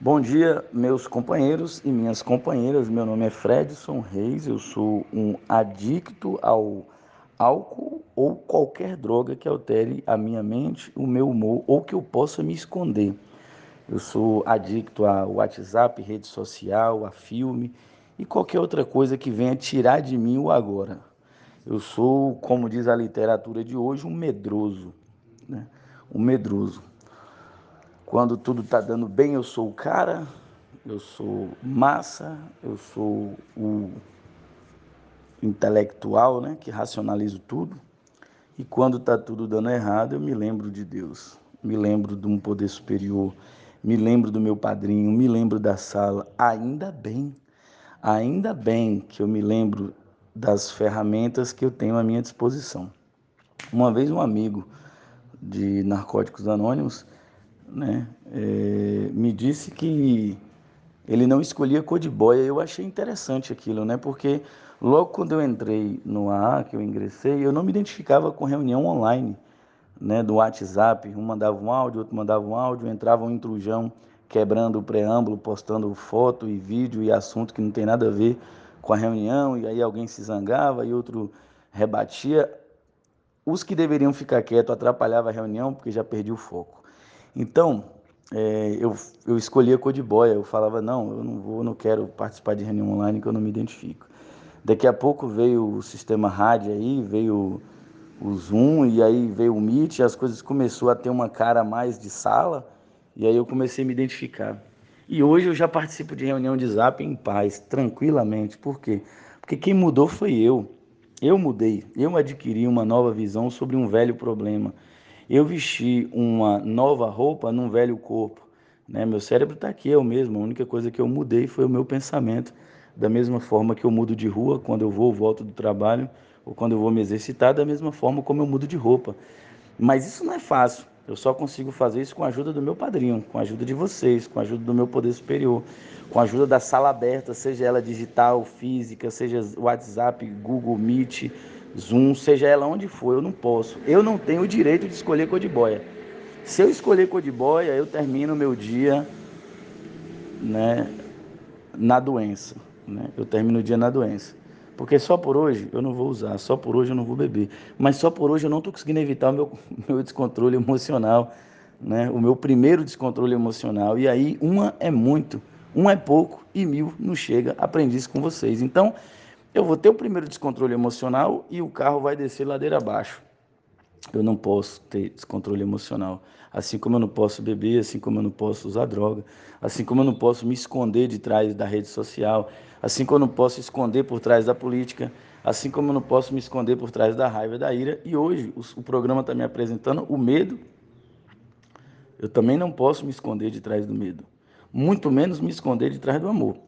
Bom dia, meus companheiros e minhas companheiras. Meu nome é Fredson Reis, eu sou um adicto ao álcool ou qualquer droga que altere a minha mente, o meu humor ou que eu possa me esconder. Eu sou adicto a WhatsApp, rede social, a filme e qualquer outra coisa que venha tirar de mim o agora. Eu sou, como diz a literatura de hoje, um medroso, né? Um medroso. Quando tudo está dando bem, eu sou o cara, eu sou massa, eu sou o intelectual, né, que racionalizo tudo. E quando está tudo dando errado, eu me lembro de Deus, me lembro de um poder superior, me lembro do meu padrinho, me lembro da sala. Ainda bem, ainda bem que eu me lembro das ferramentas que eu tenho à minha disposição. Uma vez um amigo de Narcóticos Anônimos né, é, me disse que ele não escolhia cor de boia. Eu achei interessante aquilo, né, porque logo quando eu entrei no AA, que eu ingressei, eu não me identificava com reunião online, né, do WhatsApp. Um mandava um áudio, outro mandava um áudio, entrava um intrujão quebrando o preâmbulo, postando foto e vídeo e assunto que não tem nada a ver com a reunião, e aí alguém se zangava e outro rebatia. Os que deveriam ficar quietos atrapalhavam a reunião porque já perdi o foco. Então, é, eu, eu escolhi a cor de boia. Eu falava, não, eu não vou, não quero participar de reunião online que eu não me identifico. Daqui a pouco veio o sistema rádio aí, veio o Zoom, e aí veio o Meet, e as coisas começou a ter uma cara mais de sala, e aí eu comecei a me identificar. E hoje eu já participo de reunião de zap em paz, tranquilamente. Por quê? Porque quem mudou foi eu. Eu mudei, eu adquiri uma nova visão sobre um velho problema. Eu vesti uma nova roupa num velho corpo. Né? Meu cérebro está aqui, eu mesmo. A única coisa que eu mudei foi o meu pensamento. Da mesma forma que eu mudo de rua quando eu vou, volto do trabalho, ou quando eu vou me exercitar, da mesma forma como eu mudo de roupa. Mas isso não é fácil. Eu só consigo fazer isso com a ajuda do meu padrinho, com a ajuda de vocês, com a ajuda do meu poder superior, com a ajuda da sala aberta, seja ela digital, física, seja WhatsApp, Google Meet, Zoom, seja ela onde for, eu não posso. Eu não tenho o direito de escolher cor de boia. Se eu escolher cor de boia, eu termino meu dia né, na doença. Né? Eu termino o dia na doença. Porque só por hoje eu não vou usar, só por hoje eu não vou beber. Mas só por hoje eu não estou conseguindo evitar o meu, meu descontrole emocional, né? o meu primeiro descontrole emocional. E aí, uma é muito, um é pouco e mil não chega. Aprendi isso com vocês. Então, eu vou ter o primeiro descontrole emocional e o carro vai descer ladeira abaixo. Eu não posso ter descontrole emocional. Assim como eu não posso beber, assim como eu não posso usar droga, assim como eu não posso me esconder de trás da rede social, assim como eu não posso esconder por trás da política, assim como eu não posso me esconder por trás da raiva e da ira. E hoje o, o programa está me apresentando o medo. Eu também não posso me esconder de trás do medo, muito menos me esconder de trás do amor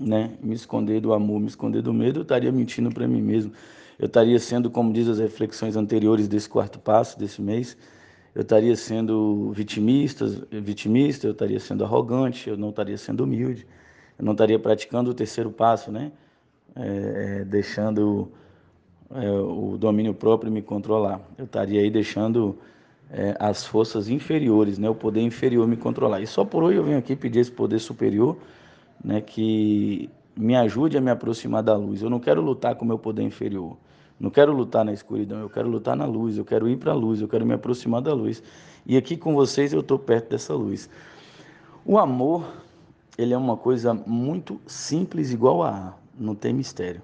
né? Me esconder do amor, me esconder do medo, eu estaria mentindo para mim mesmo. Eu estaria sendo, como diz as reflexões anteriores desse quarto passo desse mês, eu estaria sendo vitimista, vitimista, eu estaria sendo arrogante, eu não estaria sendo humilde, eu não estaria praticando o terceiro passo, né? É, é, deixando é, o domínio próprio me controlar. Eu estaria aí deixando é, as forças inferiores, né? O poder inferior me controlar. E só por hoje eu venho aqui pedir esse poder superior né, que me ajude a me aproximar da luz. Eu não quero lutar com o meu poder inferior. Não quero lutar na escuridão, eu quero lutar na luz, eu quero ir para a luz, eu quero me aproximar da luz. E aqui com vocês eu estou perto dessa luz. O amor, ele é uma coisa muito simples, igual a ar, não tem mistério.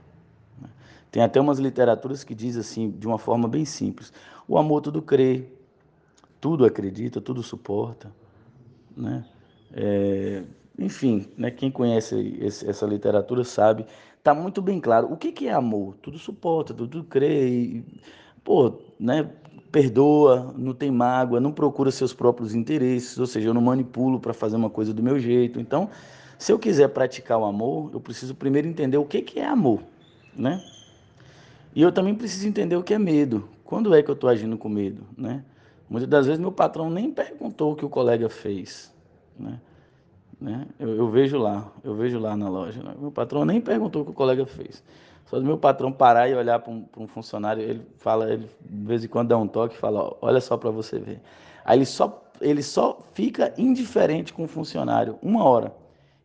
Né. Tem até umas literaturas que diz assim, de uma forma bem simples: o amor tudo crê, tudo acredita, tudo suporta. Né? É, enfim, né, quem conhece esse, essa literatura sabe, está muito bem claro. O que, que é amor? Tudo suporta, tudo crê, e, pô, né, perdoa, não tem mágoa, não procura seus próprios interesses, ou seja, eu não manipulo para fazer uma coisa do meu jeito. Então, se eu quiser praticar o amor, eu preciso primeiro entender o que, que é amor, né? E eu também preciso entender o que é medo. Quando é que eu estou agindo com medo, né? Muitas das vezes meu patrão nem perguntou o que o colega fez, né? Né? Eu, eu, vejo lá, eu vejo lá na loja. Né? Meu patrão nem perguntou o que o colega fez. Só do meu patrão parar e olhar para um, um, funcionário, ele fala, ele de vez em quando dá um toque e fala, olha só para você ver. Aí ele só, ele só fica indiferente com o funcionário uma hora.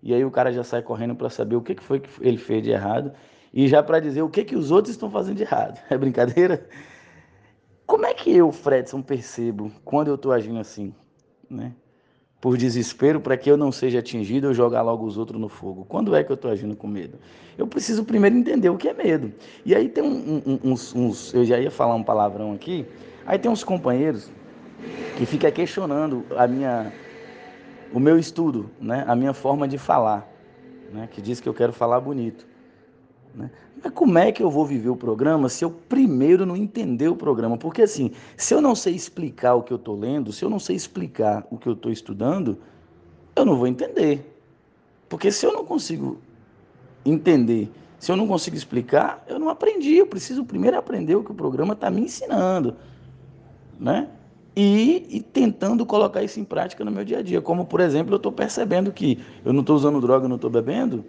E aí o cara já sai correndo para saber o que foi que ele fez de errado e já para dizer o que, que os outros estão fazendo de errado. É brincadeira? Como é que eu, Fredson, percebo quando eu estou agindo assim? Né? Por desespero, para que eu não seja atingido, eu jogar logo os outros no fogo. Quando é que eu estou agindo com medo? Eu preciso primeiro entender o que é medo. E aí tem um, um, uns, uns, Eu já ia falar um palavrão aqui. Aí tem uns companheiros que ficam questionando a minha, o meu estudo, né? a minha forma de falar. Né? Que diz que eu quero falar bonito. Né? Mas como é que eu vou viver o programa se eu primeiro não entender o programa? Porque assim, se eu não sei explicar o que eu estou lendo, se eu não sei explicar o que eu estou estudando, eu não vou entender. Porque se eu não consigo entender, se eu não consigo explicar, eu não aprendi. Eu preciso primeiro aprender o que o programa está me ensinando. Né? E, e, tentando colocar isso em prática no meu dia a dia. Como, por exemplo, eu estou percebendo que eu não estou usando droga, não estou bebendo,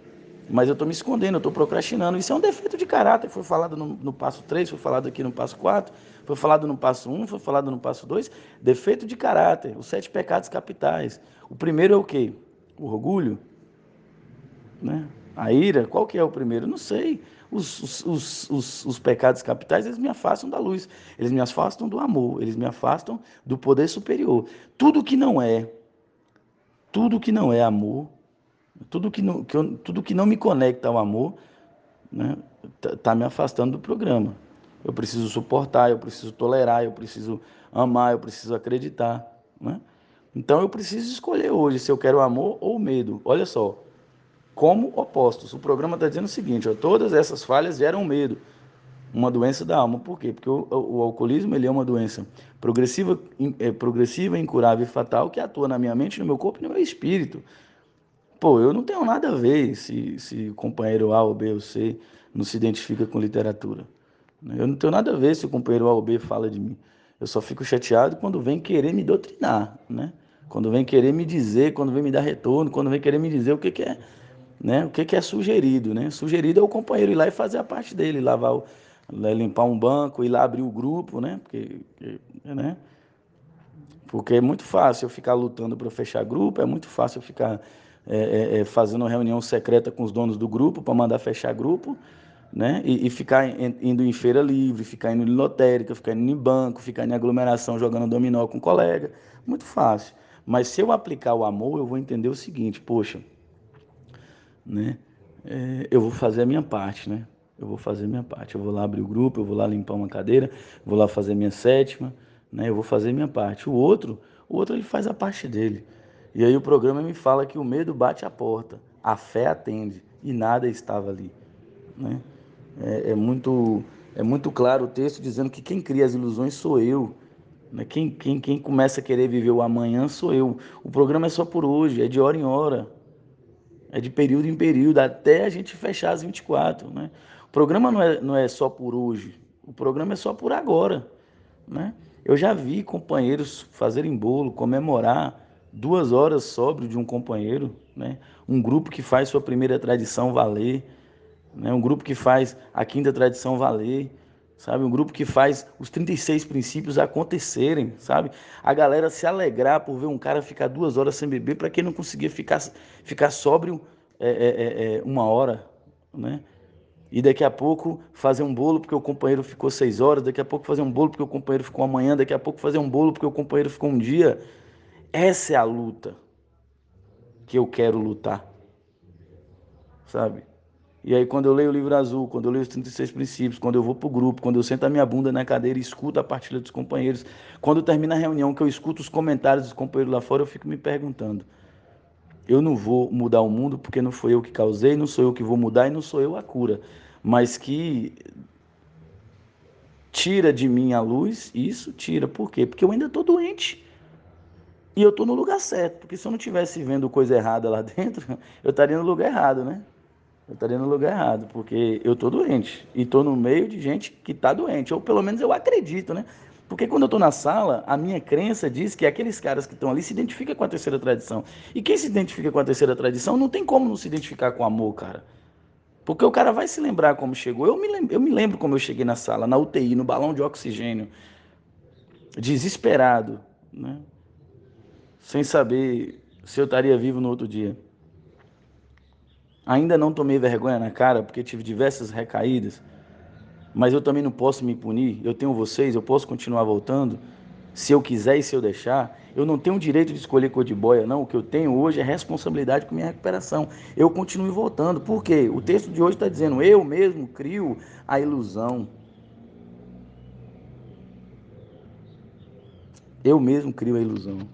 mas eu estou me escondendo, eu estou procrastinando. Isso é um defeito de caráter. Foi falado no, no, passo 3, foi falado aqui no passo 4, foi falado no passo 1, foi falado no passo 2. Defeito de caráter, os sete pecados capitais. O primeiro é o quê? O orgulho? Né? A ira? Qual que é o primeiro? Não sei. Os, os, os, os, os pecados capitais, eles me afastam da luz. Eles me afastam do amor. Eles me afastam do poder superior. Tudo que não é, tudo que não é amor, tudo que não, que eu, tudo que não me conecta ao amor né, tá, tá me afastando do programa. Eu preciso suportar, eu preciso tolerar, eu preciso amar, eu preciso acreditar. Né? Então eu preciso escolher hoje se eu quero amor ou medo. Olha só, como opostos. O programa está dizendo o seguinte: ó, todas essas falhas geram medo, uma doença da alma. Por quê? Porque o, o, alcoolismo ele é uma doença progressiva, é, progressiva, incurável e fatal que atua na minha mente, no meu corpo e no meu espírito. Pô, eu não tenho nada a ver se, se o companheiro A ou B ou C não se identifica com literatura. Eu não tenho nada a ver se o companheiro A ou B fala de mim. Eu só fico chateado quando vem querer me doutrinar, né? Quando vem querer me dizer, quando vem me dar retorno, quando vem querer me dizer o que, que é, né? O que, que é sugerido, né? Sugerido é o companheiro ir lá e fazer a parte dele, lavar o, né, limpar um banco, ir lá abrir o grupo, né? Porque, né? Porque é muito fácil eu ficar lutando para fechar grupo, é muito fácil eu ficar é, é, é, fazendo uma reunião secreta com os donos do grupo para mandar fechar grupo, né? E, e, ficar indo em feira livre, ficar indo em lotérica, ficar indo em banco, ficar em aglomeração jogando dominó com um colega. Muito fácil. Mas se eu aplicar o amor, eu vou entender o seguinte, poxa, né? É, eu vou fazer a minha parte, né? Eu vou fazer a minha parte. Eu vou lá abrir o grupo, eu vou lá limpar uma cadeira, vou lá fazer minha sétima, né? Eu vou fazer a minha parte. O outro, o outro ele faz a parte dele. E aí o programa me fala que o medo bate a porta, a fé atende e nada estava ali. Né? É, é, muito, é muito claro o texto dizendo que quem cria as ilusões sou eu. Né? Quem, quem, quem começa a querer viver o amanhã sou eu. O programa é só por hoje, é de hora em hora. É de período em período, até a gente fechar as 24. Né? O programa não é, não é só por hoje, o programa é só por agora. Né? Eu já vi companheiros fazerem bolo, comemorar duas horas sóbrio de um companheiro, né? um grupo que faz sua primeira tradição valer, né? um grupo que faz a quinta tradição valer, sabe? Um grupo que faz os 36 princípios acontecerem, sabe? A galera se alegrar por ver um cara ficar duas horas sem beber para quem não conseguia ficar, ficar sóbrio é, é, é, é, uma hora, né? E daqui a pouco fazer um bolo porque o companheiro ficou seis horas, daqui a pouco fazer um bolo porque o companheiro ficou amanhã, daqui a pouco fazer um bolo porque o companheiro ficou um dia. Essa é a luta que eu quero lutar. Sabe? E aí, quando eu leio o livro azul, quando eu leio os 36 princípios, quando eu vou para o grupo, quando eu sento a minha bunda na cadeira e escuto a partilha dos companheiros, quando termina a reunião, que eu escuto os comentários dos companheiros lá fora, eu fico me perguntando: eu não vou mudar o mundo porque não foi eu que causei, não sou eu que vou mudar e não sou eu a cura, mas que tira de mim a luz, isso tira. Por quê? Porque eu ainda estou doente. E eu estou no lugar certo, porque se eu não estivesse vendo coisa errada lá dentro, eu estaria no lugar errado, né? Eu estaria no lugar errado, porque eu estou doente e estou no meio de gente que está doente, ou pelo menos eu acredito, né? Porque quando eu estou na sala, a minha crença diz que aqueles caras que estão ali se identificam com a terceira tradição. E quem se identifica com a terceira tradição não tem como não se identificar com amor, cara. Porque o cara vai se lembrar como chegou. Eu me, lembro, eu me lembro como eu cheguei na sala, na UTI, no balão de oxigênio, desesperado, né? Sem saber se eu estaria vivo no outro dia. Ainda não tomei vergonha na cara porque tive diversas recaídas, mas eu também não posso me punir. Eu tenho vocês, eu posso continuar voltando se eu quiser e se eu deixar. Eu não tenho o direito de escolher cor de boia, não. O que eu tenho hoje é responsabilidade com minha recuperação. Eu continuo voltando. Por quê? O texto de hoje está dizendo: eu mesmo crio a ilusão. Eu mesmo crio a ilusão.